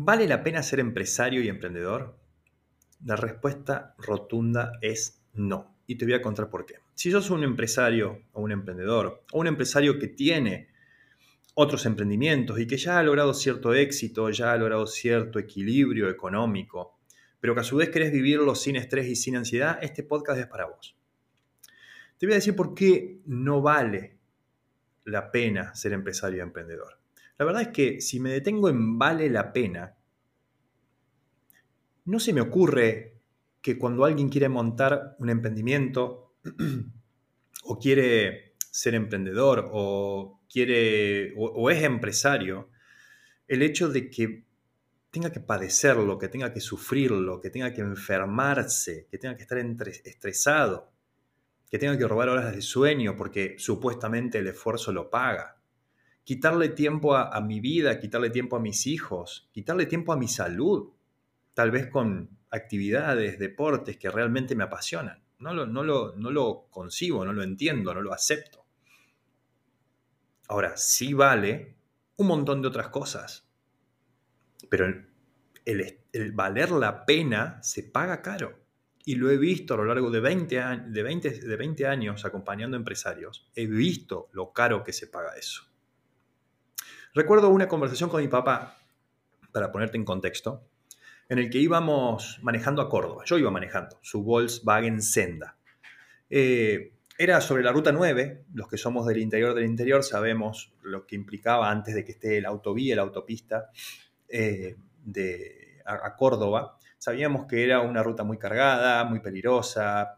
¿Vale la pena ser empresario y emprendedor? La respuesta rotunda es no. Y te voy a contar por qué. Si sos un empresario o un emprendedor, o un empresario que tiene otros emprendimientos y que ya ha logrado cierto éxito, ya ha logrado cierto equilibrio económico, pero que a su vez querés vivirlo sin estrés y sin ansiedad, este podcast es para vos. Te voy a decir por qué no vale la pena ser empresario y emprendedor. La verdad es que si me detengo en vale la pena, no se me ocurre que cuando alguien quiere montar un emprendimiento o quiere ser emprendedor o quiere o, es empresario, el hecho de que tenga que padecerlo, que tenga que sufrirlo, que tenga que enfermarse, que tenga que estar estresado, que tenga que robar horas de sueño porque supuestamente el esfuerzo lo paga quitarle tiempo a, mi vida, quitarle tiempo a mis hijos, quitarle tiempo a mi salud, tal vez con actividades, deportes que realmente me apasionan. No lo, no lo, concibo, no lo entiendo, no lo acepto. Ahora, sí vale un montón de otras cosas, pero el, valer la pena se paga caro. Y lo he visto a lo largo de 20, de, 20, de 20 años acompañando empresarios. He visto lo caro que se paga eso. Recuerdo una conversación con mi papá, para ponerte en contexto, en el que íbamos manejando a Córdoba. Yo iba manejando su Volkswagen Senda. Eh, era sobre la ruta 9. Los que somos del interior del interior sabemos lo que implicaba antes de que esté la autovía, la autopista eh, de, a, Córdoba. Sabíamos que era una ruta muy cargada, muy peligrosa,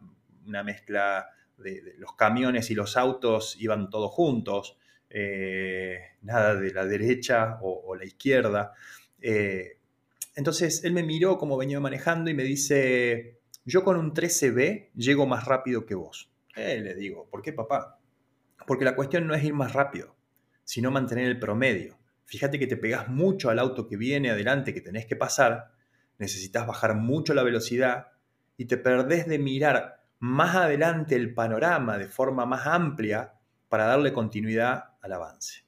una mezcla de los camiones y los autos iban todos juntos. Eh, nada de la derecha o, la izquierda. Eh, entonces él me miró como venía manejando y me dice, yo con un 13B llego más rápido que vos. Eh, le digo, ¿por qué papá? Porque la cuestión no es ir más rápido, sino mantener el promedio. Fíjate que te pegas mucho al auto que viene adelante, que tenés que pasar, necesitas bajar mucho la velocidad y te perdés de mirar más adelante el panorama de forma más amplia para darle continuidad al avance.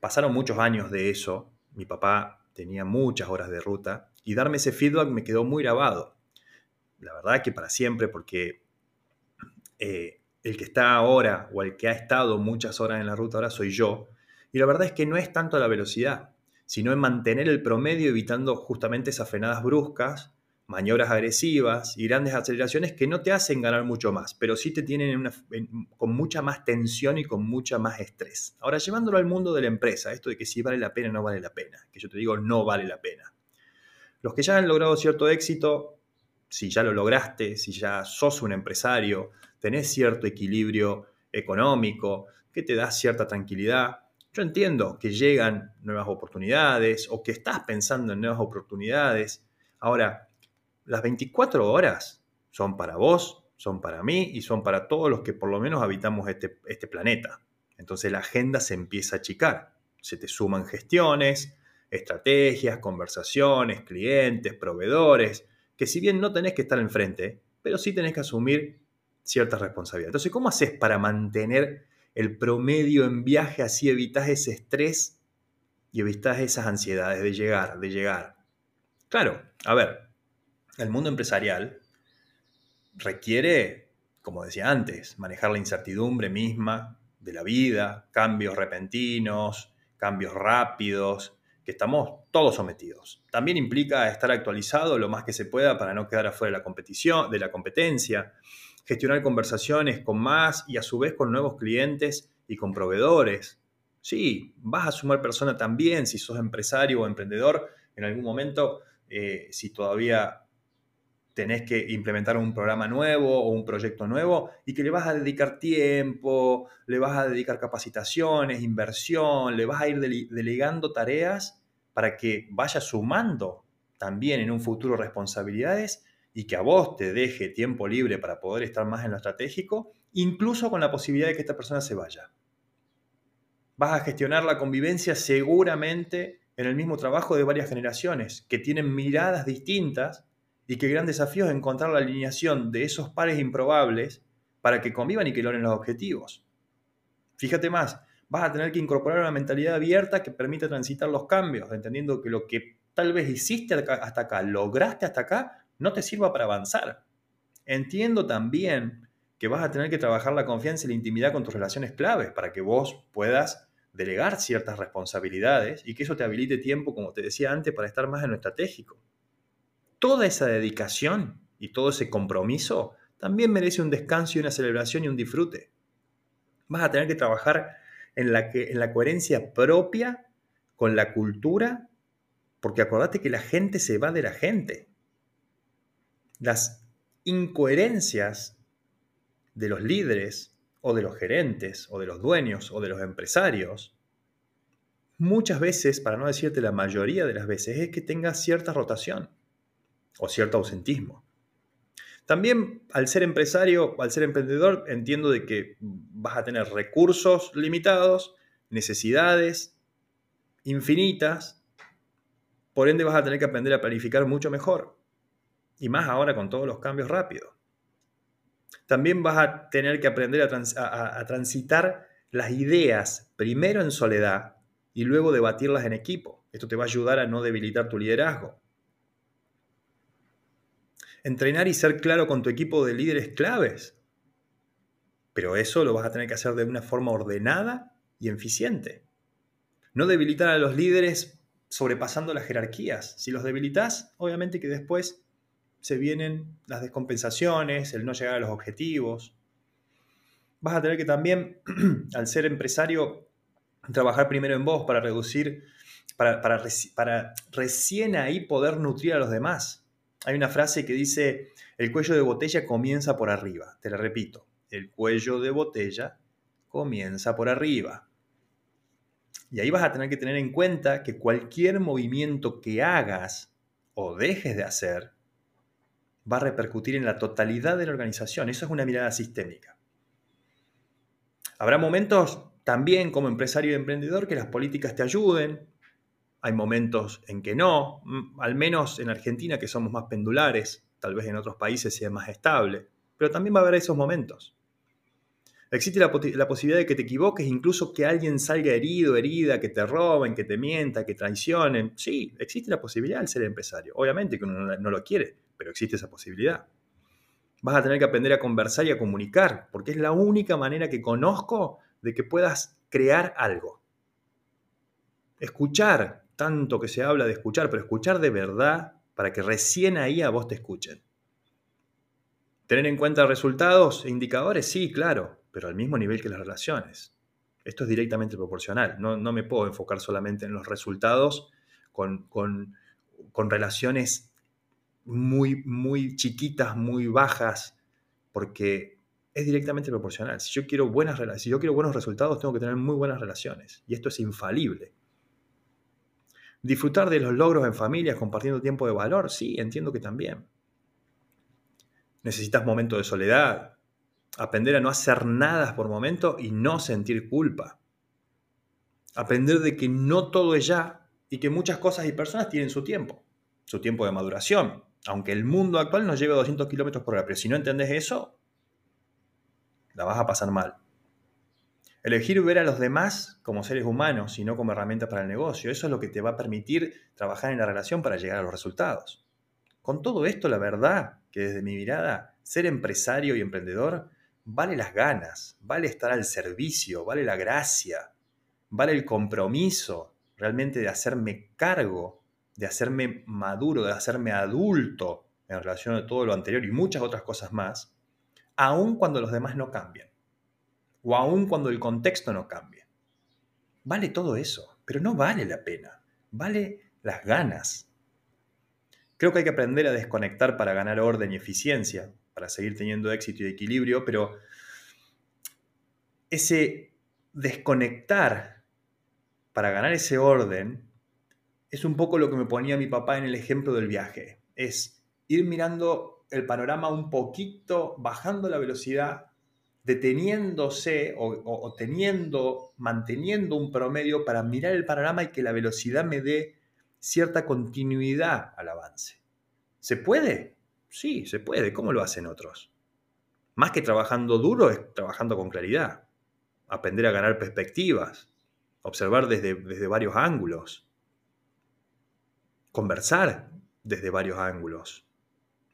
Pasaron muchos años de eso, mi papá tenía muchas horas de ruta y darme ese feedback me quedó muy grabado. La verdad que para siempre, porque eh, el que está ahora o el que ha estado muchas horas en la ruta ahora soy yo. Y la verdad es que no es tanto la velocidad, sino en mantener el promedio evitando justamente esas frenadas bruscas maniobras agresivas y grandes aceleraciones que no te hacen ganar mucho más, pero sí te tienen con mucha más tensión y con mucha más estrés. Ahora, llevándolo al mundo de la empresa, esto de que si vale la pena o no vale la pena, que yo te digo no vale la pena. Los que ya han logrado cierto éxito, si ya lo lograste, si ya sos un empresario, tenés cierto equilibrio económico, que te da cierta tranquilidad, yo entiendo que llegan nuevas oportunidades o que estás pensando en nuevas oportunidades. Ahora, las 24 horas son para vos, son para mí y son para todos los que por lo menos habitamos este, este planeta. Entonces la agenda se empieza a achicar. Se te suman gestiones, estrategias, conversaciones, clientes, proveedores, que si bien no tenés que estar enfrente, pero sí tenés que asumir cierta responsabilidad. Entonces, ¿cómo haces para mantener el promedio en viaje así evitas ese estrés y evitas esas ansiedades de llegar, de llegar? Claro, a ver, el mundo empresarial requiere, como decía antes, manejar la incertidumbre misma de la vida, cambios repentinos, cambios rápidos, que estamos todos sometidos. También implica estar actualizado lo más que se pueda para no quedar afuera de la competición, de la competencia, gestionar conversaciones con más y a su vez con nuevos clientes y con proveedores. Sí, vas a sumar persona también si sos empresario o emprendedor en algún momento, eh, si todavía tenés que implementar un programa nuevo o un proyecto nuevo y que le vas a dedicar tiempo, le vas a dedicar capacitaciones, inversión, le vas a ir delegando tareas para que vaya sumando también en un futuro responsabilidades y que a vos te deje tiempo libre para poder estar más en lo estratégico, incluso con la posibilidad de que esta persona se vaya. Vas a gestionar la convivencia seguramente en el mismo trabajo de varias generaciones que tienen miradas distintas y qué gran desafío es encontrar la alineación de esos pares improbables para que convivan y que logren los objetivos. Fíjate más, vas a tener que incorporar una mentalidad abierta que permita transitar los cambios, entendiendo que lo que tal vez hiciste hasta acá, lograste hasta acá, no te sirva para avanzar. Entiendo también que vas a tener que trabajar la confianza y la intimidad con tus relaciones claves para que vos puedas delegar ciertas responsabilidades y que eso te habilite tiempo, como te decía antes, para estar más en lo estratégico. Toda esa dedicación y todo ese compromiso también merece un descanso y una celebración y un disfrute. Vas a tener que trabajar en la, coherencia propia con la cultura, porque acordate que la gente se va de la gente. Las incoherencias de los líderes o de los gerentes o de los dueños o de los empresarios, muchas veces, para no decirte la mayoría de las veces, es que tengas cierta rotación o cierto ausentismo. También al ser empresario al ser emprendedor entiendo de que vas a tener recursos limitados, necesidades infinitas, por ende vas a tener que aprender a planificar mucho mejor. Y más ahora con todos los cambios rápidos. También vas a tener que aprender a, a transitar las ideas primero en soledad y luego debatirlas en equipo. Esto te va a ayudar a no debilitar tu liderazgo. Entrenar y ser claro con tu equipo de líderes claves. Pero eso lo vas a tener que hacer de una forma ordenada y eficiente. No debilitar a los líderes sobrepasando las jerarquías. Si los debilitas, obviamente que después se vienen las descompensaciones, el no llegar a los objetivos. Vas a tener que también, al ser empresario, trabajar primero en vos para reducir, para, recién ahí poder nutrir a los demás. Hay una frase que dice, el cuello de botella comienza por arriba. Te la repito, el cuello de botella comienza por arriba. Y ahí vas a tener que tener en cuenta que cualquier movimiento que hagas o dejes de hacer va a repercutir en la totalidad de la organización. Eso es una mirada sistémica. Habrá momentos también como empresario y emprendedor que las políticas te ayuden, hay momentos en que no, al menos en Argentina que somos más pendulares, tal vez en otros países sea más estable, pero también va a haber esos momentos. Existe la, posibilidad de que te equivoques, incluso que alguien salga herido, herida, que te roben, que te mienta, que traicionen. Sí, existe la posibilidad de ser empresario. Obviamente que uno no lo quiere, pero existe esa posibilidad. Vas a tener que aprender a conversar y a comunicar, porque es la única manera que conozco de que puedas crear algo. Escuchar tanto que se habla de escuchar, pero escuchar de verdad para que recién ahí a vos te escuchen. Tener en cuenta resultados e indicadores, sí, claro, pero al mismo nivel que las relaciones. Esto es directamente proporcional. No, me puedo enfocar solamente en los resultados con, con, con relaciones muy, muy chiquitas, muy bajas, porque es directamente proporcional. Si yo quiero buenas si yo quiero buenos resultados, tengo que tener muy buenas relaciones. Y esto es infalible. Disfrutar de los logros en familias compartiendo tiempo de valor, sí, entiendo que también. Necesitas momentos de soledad, aprender a no hacer nada por momento y no sentir culpa. Aprender de que no todo es ya y que muchas cosas y personas tienen su tiempo, su tiempo de maduración. Aunque el mundo actual nos lleve a 200 kilómetros por hora, pero si no entendés eso, la vas a pasar mal. Elegir ver a los demás como seres humanos y no como herramientas para el negocio, eso es lo que te va a permitir trabajar en la relación para llegar a los resultados. Con todo esto, la verdad que desde mi mirada, ser empresario y emprendedor vale las ganas, vale estar al servicio, vale la gracia, vale el compromiso realmente de hacerme cargo, de hacerme maduro, de hacerme adulto en relación a todo lo anterior y muchas otras cosas más, aun cuando los demás no cambian o aun cuando el contexto no cambie. Vale todo eso, pero no vale la pena, vale las ganas. Creo que hay que aprender a desconectar para ganar orden y eficiencia, para seguir teniendo éxito y equilibrio, pero ese desconectar para ganar ese orden es un poco lo que me ponía mi papá en el ejemplo del viaje. Es ir mirando el panorama un poquito, bajando la velocidad deteniéndose o, teniendo, manteniendo un promedio para mirar el panorama y que la velocidad me dé cierta continuidad al avance. ¿Se puede? Sí, se puede. ¿Cómo lo hacen otros? Más que trabajando duro es trabajando con claridad. Aprender a ganar perspectivas. Observar desde, desde varios ángulos. conversar desde varios ángulos.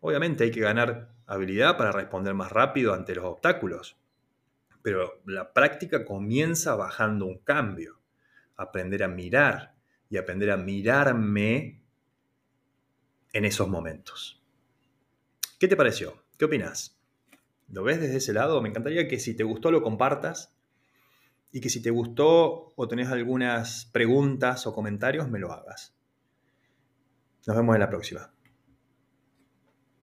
Obviamente hay que ganar habilidad para responder más rápido ante los obstáculos, pero la práctica comienza bajando un cambio, aprender a mirar y aprender a mirarme en esos momentos. ¿Qué te pareció? ¿Qué opinas? ¿Lo ves desde ese lado? Me encantaría que si te gustó lo compartas y que si te gustó o tenés algunas preguntas o comentarios me lo hagas. Nos vemos en la próxima.